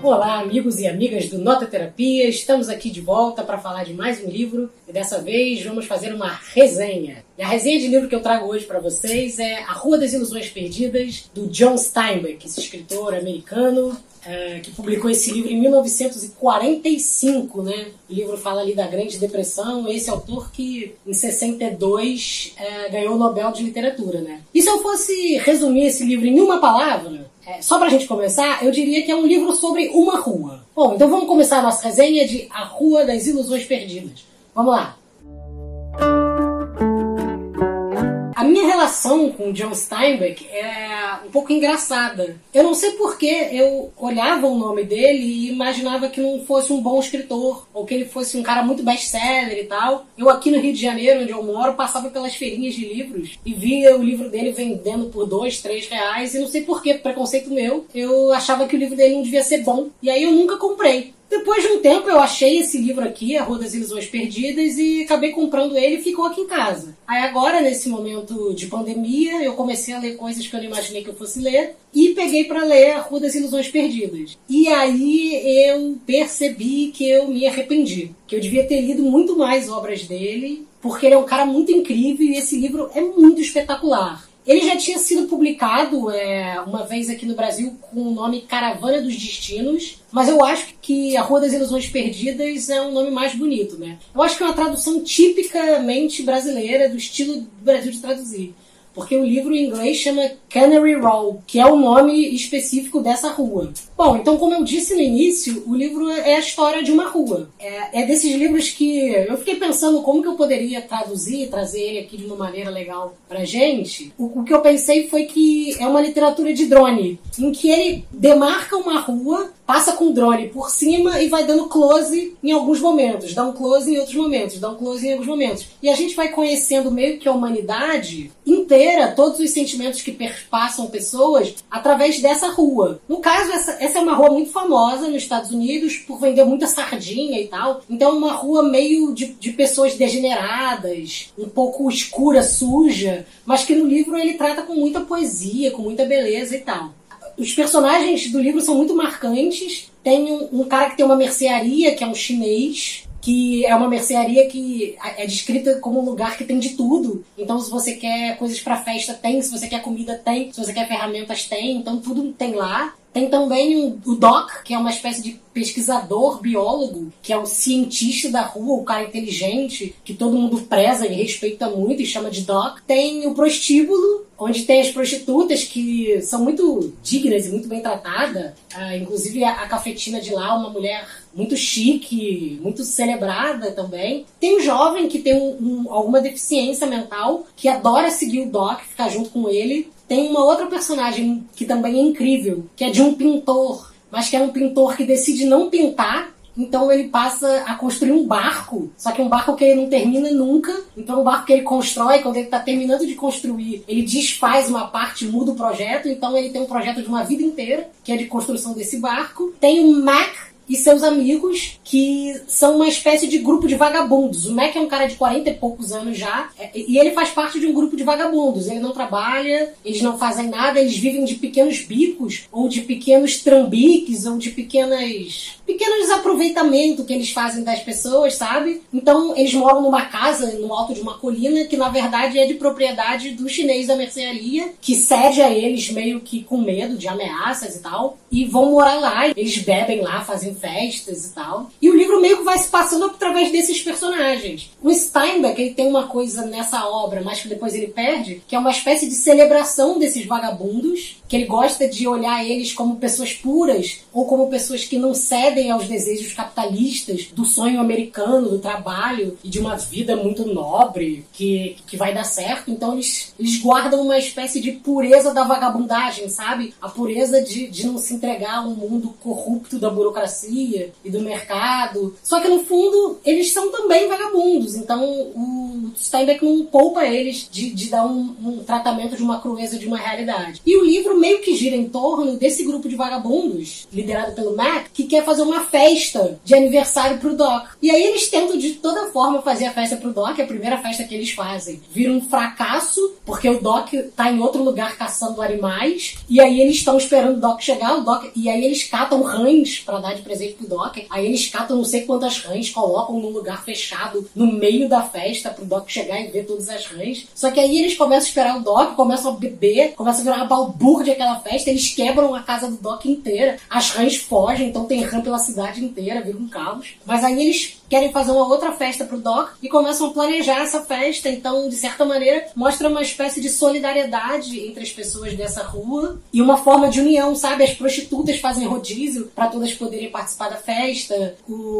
Olá, amigos e amigas do Nota Terapia. Estamos aqui de volta para falar de mais um livro e dessa vez vamos fazer uma resenha. E a resenha de livro que eu trago hoje para vocês é A Rua das Ilusões Perdidas, do John Steinbeck, esse escritor americano é, que publicou esse livro em 1945, né? O livro fala ali da Grande Depressão. Esse autor que em 62 é, ganhou o Nobel de Literatura, né? E se eu fosse resumir esse livro em uma palavra, é, só pra gente começar, eu diria que é um livro sobre uma rua. Bom, então vamos começar a nossa resenha de A Rua das Ilusões Perdidas. Vamos lá. Minha relação com John Steinbeck é um pouco engraçada. Eu não sei por que eu olhava o nome dele e imaginava que não fosse um bom escritor, ou que ele fosse um cara muito best-seller e tal. Eu aqui no Rio de Janeiro, onde eu moro, passava pelas feirinhas de livros e via o livro dele vendendo por dois, três reais, e não sei por que, preconceito meu, eu achava que o livro dele não devia ser bom. E aí eu nunca comprei. Depois de um tempo eu achei esse livro aqui, A Rua das Ilusões Perdidas, e acabei comprando ele e ficou aqui em casa. Aí agora, nesse momento de pandemia, eu comecei a ler coisas que eu não imaginei que eu fosse ler e peguei para ler A Rua das Ilusões Perdidas. E aí eu percebi que eu me arrependi, que eu devia ter lido muito mais obras dele, porque ele é um cara muito incrível e esse livro é muito espetacular. Ele já tinha sido publicado é, uma vez aqui no Brasil com o nome Caravana dos Destinos, mas eu acho que A Rua das Ilusões Perdidas é um nome mais bonito, né? Eu acho que é uma tradução tipicamente brasileira, do estilo do Brasil de traduzir porque o livro em inglês chama Canary Row, que é o nome específico dessa rua. Bom, então, como eu disse no início, o livro é a história de uma rua. É, é desses livros que eu fiquei pensando como que eu poderia traduzir, trazer ele aqui de uma maneira legal pra gente. O, o que eu pensei foi que é uma literatura de drone, em que ele demarca uma rua passa com o drone por cima e vai dando close em alguns momentos, dá um close em outros momentos, dá um close em alguns momentos. E a gente vai conhecendo meio que a humanidade inteira, todos os sentimentos que perpassam pessoas através dessa rua. No caso, essa, essa é uma rua muito famosa nos Estados Unidos por vender muita sardinha e tal. Então, é uma rua meio de, de pessoas degeneradas, um pouco escura, suja, mas que no livro ele trata com muita poesia, com muita beleza e tal. Os personagens do livro são muito marcantes. Tem um, um cara que tem uma mercearia, que é um chinês, que é uma mercearia que é descrita como um lugar que tem de tudo. Então, se você quer coisas para festa, tem. Se você quer comida, tem. Se você quer ferramentas, tem. Então, tudo tem lá. Tem também o Doc, que é uma espécie de pesquisador, biólogo, que é o cientista da rua, o cara inteligente, que todo mundo preza e respeita muito e chama de Doc. Tem o prostíbulo, onde tem as prostitutas que são muito dignas e muito bem tratadas. Ah, inclusive a, cafetina de lá, uma mulher muito chique, muito celebrada também. Tem um jovem que tem um, um, alguma deficiência mental, que adora seguir o Doc, ficar junto com ele. Tem uma outra personagem que também é incrível, que é de um pintor, mas que é um pintor que decide não pintar então ele passa a construir um barco, só que um barco que ele não termina nunca. Então o barco que ele constrói, quando ele está terminando de construir, ele desfaz uma parte, muda o projeto. Então ele tem um projeto de uma vida inteira, que é de construção desse barco. Tem o Mac, e seus amigos, que são uma espécie de grupo de vagabundos. O Mac é um cara de 40 e poucos anos já, é, e ele faz parte de um grupo de vagabundos. Ele não trabalha, eles não fazem nada, eles vivem de pequenos bicos, ou de pequenos trambiques, ou de pequenas pequenos aproveitamentos que eles fazem das pessoas, sabe? Então eles moram numa casa no alto de uma colina que na verdade é de propriedade do chinês da mercearia, que cede a eles meio que com medo de ameaças e tal, e vão morar lá. Eles bebem lá, fazem festas e tal. E o livro meio que vai se passando através desses personagens. O Steinbeck ele tem uma coisa nessa obra, mas que depois ele perde, que é uma espécie de celebração desses vagabundos, que ele gosta de olhar eles como pessoas puras ou como pessoas que não cedem aos desejos capitalistas do sonho americano, do trabalho e de uma vida muito nobre que, que vai dar certo. Então eles, eles guardam uma espécie de pureza da vagabundagem, sabe? A pureza de, de não se entregar a um mundo corrupto da burocracia e do mercado passado. Só que no fundo, eles são também vagabundos. Então o Steinbeck não poupa eles de, de dar um, um tratamento de uma crueza de uma realidade. E o livro meio que gira em torno desse grupo de vagabundos, liderado pelo Mac, que quer fazer uma festa de aniversário pro Doc. E aí eles tentam de toda forma fazer a festa pro Doc, a primeira festa que eles fazem. Vira um fracasso, porque o Doc tá em outro lugar caçando animais, e aí eles estão esperando o Doc chegar, o Doc, e aí eles catam rãs para dar de presente pro Doc. Aí eles catam sei quantas rãs, colocam num lugar fechado no meio da festa pro Doc chegar e ver todas as rãs. Só que aí eles começam a esperar o Doc, começam a beber, começam a virar uma balbúrdia aquela festa, eles quebram a casa do Doc inteira, as rãs fogem, então tem rã pela cidade inteira, vira um caos. Mas aí eles querem fazer uma outra festa pro Doc e começam a planejar essa festa. Então, de certa maneira, mostra uma espécie de solidariedade entre as pessoas dessa rua e uma forma de união, sabe? As prostitutas fazem rodízio para todas poderem participar da festa. O,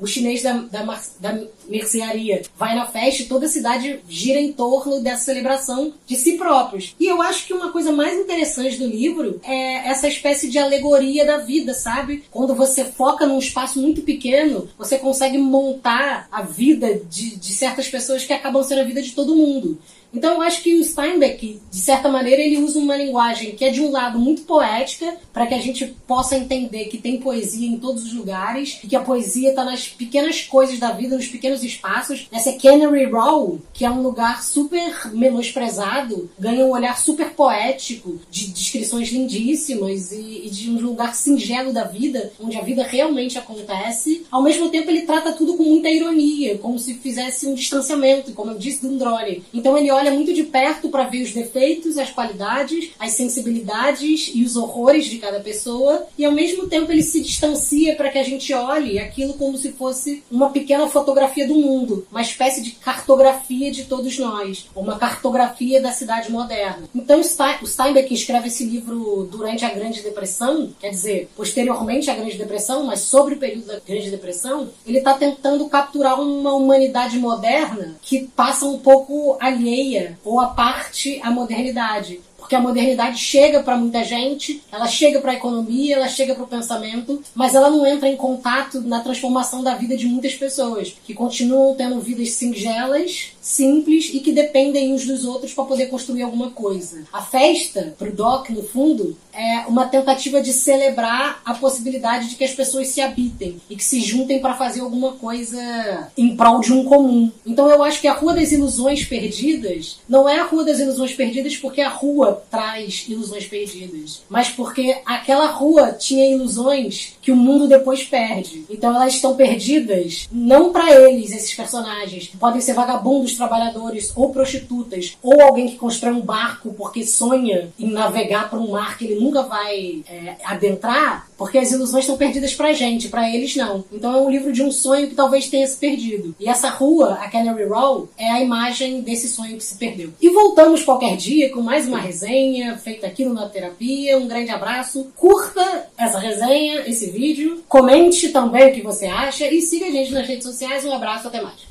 o chinês da, da, da mercearia vai na festa e toda a cidade gira em torno dessa celebração de si próprios. E eu acho que uma coisa mais interessante do livro é essa espécie de alegoria da vida, sabe? Quando você foca num espaço muito pequeno, você consegue montar a vida de, de certas pessoas que acabam sendo a vida de todo mundo. Então eu acho que o Steinbeck, de certa maneira, ele usa uma linguagem que é de um lado muito poética, para que a gente possa entender que tem poesia em todos os lugares e que a poesia está nas pequenas coisas da vida, nos pequenos espaços. Essa Canary Row, que é um lugar super menosprezado, ganha um olhar super poético, de descrições lindíssimas e, e de um lugar singelo da vida, onde a vida realmente acontece. Ao mesmo tempo, ele trata tudo com muita ironia, como se fizesse um distanciamento, como eu disse do Drone. Então ele olha muito de perto para ver os defeitos, as qualidades, as sensibilidades e os horrores de cada pessoa, e ao mesmo tempo ele se distancia para que a gente olhe aquilo como se fosse uma pequena fotografia do mundo, uma espécie de cartografia de todos nós, uma cartografia da cidade moderna. Então o Steinbeck escreve esse livro durante a Grande Depressão, quer dizer, posteriormente à Grande Depressão, mas sobre o período da Grande Depressão, ele está tentando capturar uma humanidade moderna que passa um pouco alheia ou a parte a modernidade. Porque a modernidade chega para muita gente, ela chega para a economia, ela chega para o pensamento, mas ela não entra em contato na transformação da vida de muitas pessoas, que continuam tendo vidas singelas, simples e que dependem uns dos outros para poder construir alguma coisa. A festa, pro Doc, no fundo, é uma tentativa de celebrar a possibilidade de que as pessoas se habitem e que se juntem para fazer alguma coisa em prol de um comum. Então eu acho que a Rua das Ilusões Perdidas não é a Rua das Ilusões Perdidas porque a rua traz ilusões perdidas, mas porque aquela rua tinha ilusões que o mundo depois perde. Então elas estão perdidas não para eles, esses personagens. Podem ser vagabundos, trabalhadores ou prostitutas, ou alguém que constrói um barco porque sonha em navegar para um mar que ele nunca vai é, adentrar, porque as ilusões estão perdidas pra gente, para eles não. Então é um livro de um sonho que talvez tenha se perdido. E essa rua, a Canary Row, é a imagem desse sonho que se perdeu. E voltamos qualquer dia com mais uma resenha feita aqui no Na Terapia. Um grande abraço. Curta essa resenha, esse vídeo. Comente também o que você acha e siga a gente nas redes sociais. Um abraço, até mais.